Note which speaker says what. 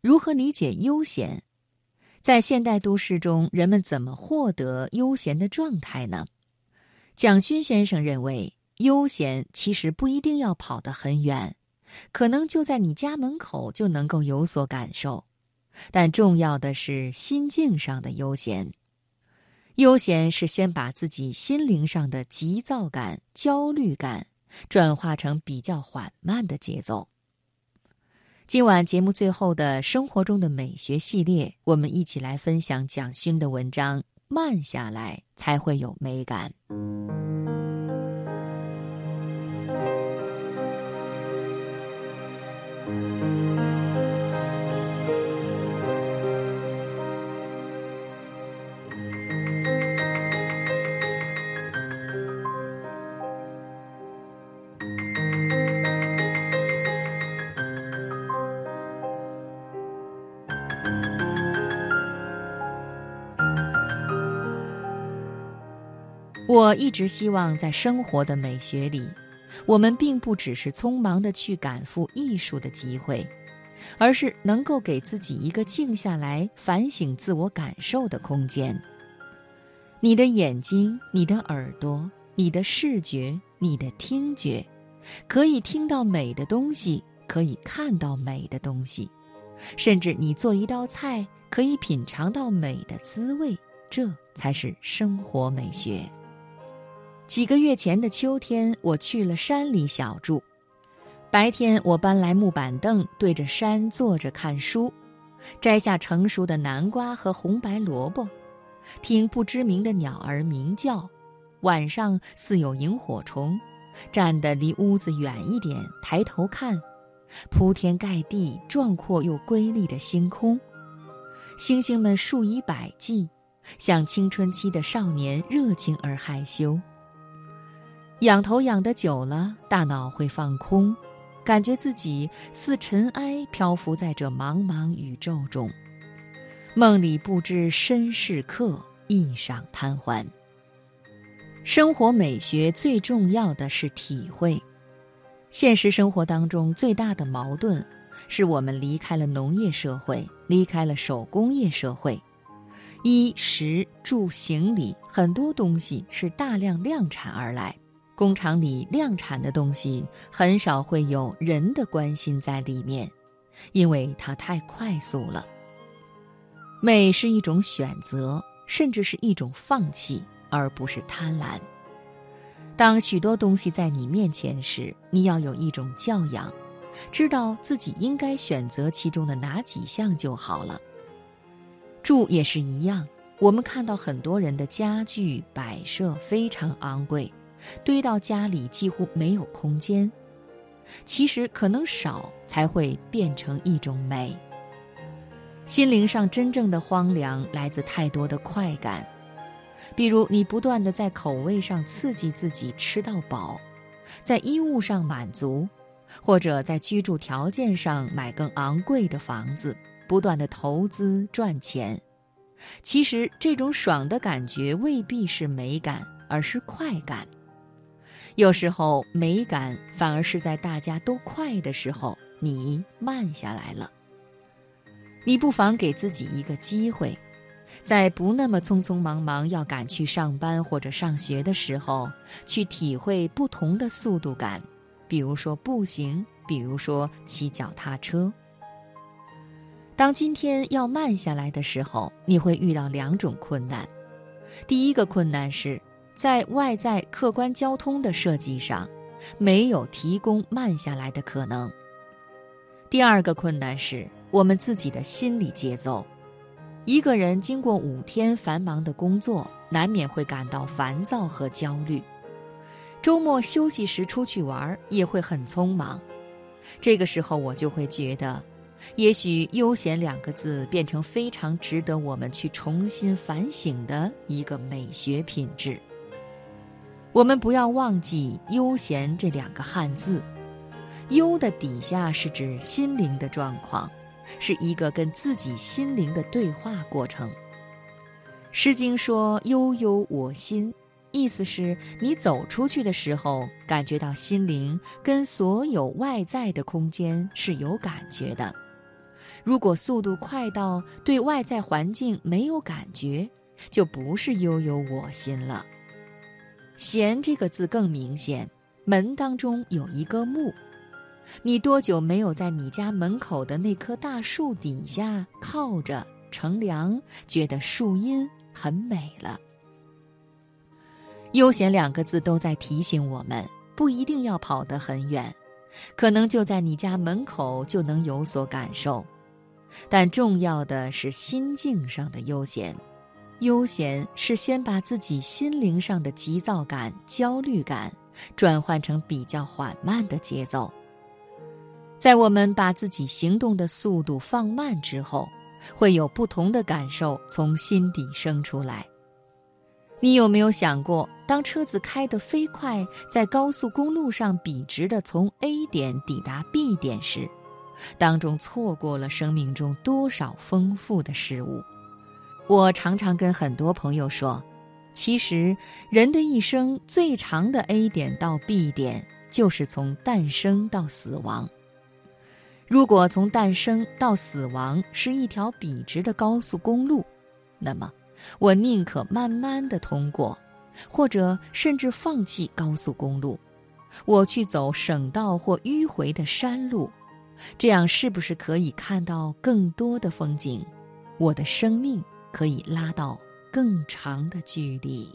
Speaker 1: 如何理解悠闲？在现代都市中，人们怎么获得悠闲的状态呢？蒋勋先生认为，悠闲其实不一定要跑得很远，可能就在你家门口就能够有所感受。但重要的是心境上的悠闲。悠闲是先把自己心灵上的急躁感、焦虑感，转化成比较缓慢的节奏。今晚节目最后的生活中的美学系列，我们一起来分享蒋勋的文章：慢下来才会有美感。我一直希望在生活的美学里，我们并不只是匆忙的去赶赴艺术的机会，而是能够给自己一个静下来反省自我感受的空间。你的眼睛、你的耳朵、你的视觉、你的听觉，可以听到美的东西，可以看到美的东西，甚至你做一道菜，可以品尝到美的滋味，这才是生活美学。几个月前的秋天，我去了山里小住。白天，我搬来木板凳，对着山坐着看书，摘下成熟的南瓜和红白萝卜，听不知名的鸟儿鸣叫。晚上似有萤火虫，站得离屋子远一点，抬头看，铺天盖地、壮阔又瑰丽的星空，星星们数以百计，像青春期的少年，热情而害羞。仰头仰得久了，大脑会放空，感觉自己似尘埃漂浮在这茫茫宇宙中。梦里不知身是客，一晌贪欢。生活美学最重要的是体会。现实生活当中最大的矛盾，是我们离开了农业社会，离开了手工业社会，衣食住行里很多东西是大量量产而来。工厂里量产的东西很少会有人的关心在里面，因为它太快速了。美是一种选择，甚至是一种放弃，而不是贪婪。当许多东西在你面前时，你要有一种教养，知道自己应该选择其中的哪几项就好了。住也是一样，我们看到很多人的家具摆设非常昂贵。堆到家里几乎没有空间，其实可能少才会变成一种美。心灵上真正的荒凉来自太多的快感，比如你不断的在口味上刺激自己吃到饱，在衣物上满足，或者在居住条件上买更昂贵的房子，不断的投资赚钱。其实这种爽的感觉未必是美感，而是快感。有时候美感反而是在大家都快的时候，你慢下来了。你不妨给自己一个机会，在不那么匆匆忙忙要赶去上班或者上学的时候，去体会不同的速度感，比如说步行，比如说骑脚踏车。当今天要慢下来的时候，你会遇到两种困难。第一个困难是。在外在客观交通的设计上，没有提供慢下来的可能。第二个困难是我们自己的心理节奏。一个人经过五天繁忙的工作，难免会感到烦躁和焦虑。周末休息时出去玩也会很匆忙。这个时候，我就会觉得，也许“悠闲”两个字变成非常值得我们去重新反省的一个美学品质。我们不要忘记“悠闲”这两个汉字，“悠”的底下是指心灵的状况，是一个跟自己心灵的对话过程。《诗经》说：“悠悠我心”，意思是你走出去的时候，感觉到心灵跟所有外在的空间是有感觉的。如果速度快到对外在环境没有感觉，就不是悠悠我心了。闲这个字更明显，门当中有一个木。你多久没有在你家门口的那棵大树底下靠着乘凉，觉得树荫很美了？悠闲两个字都在提醒我们，不一定要跑得很远，可能就在你家门口就能有所感受。但重要的是心境上的悠闲，悠闲是先把自己心灵上的急躁感、焦虑感转换成比较缓慢的节奏。在我们把自己行动的速度放慢之后，会有不同的感受从心底生出来。你有没有想过，当车子开得飞快，在高速公路上笔直地从 A 点抵达 B 点时？当中错过了生命中多少丰富的事物？我常常跟很多朋友说，其实人的一生最长的 A 点到 B 点，就是从诞生到死亡。如果从诞生到死亡是一条笔直的高速公路，那么我宁可慢慢的通过，或者甚至放弃高速公路，我去走省道或迂回的山路。这样是不是可以看到更多的风景？我的生命可以拉到更长的距离。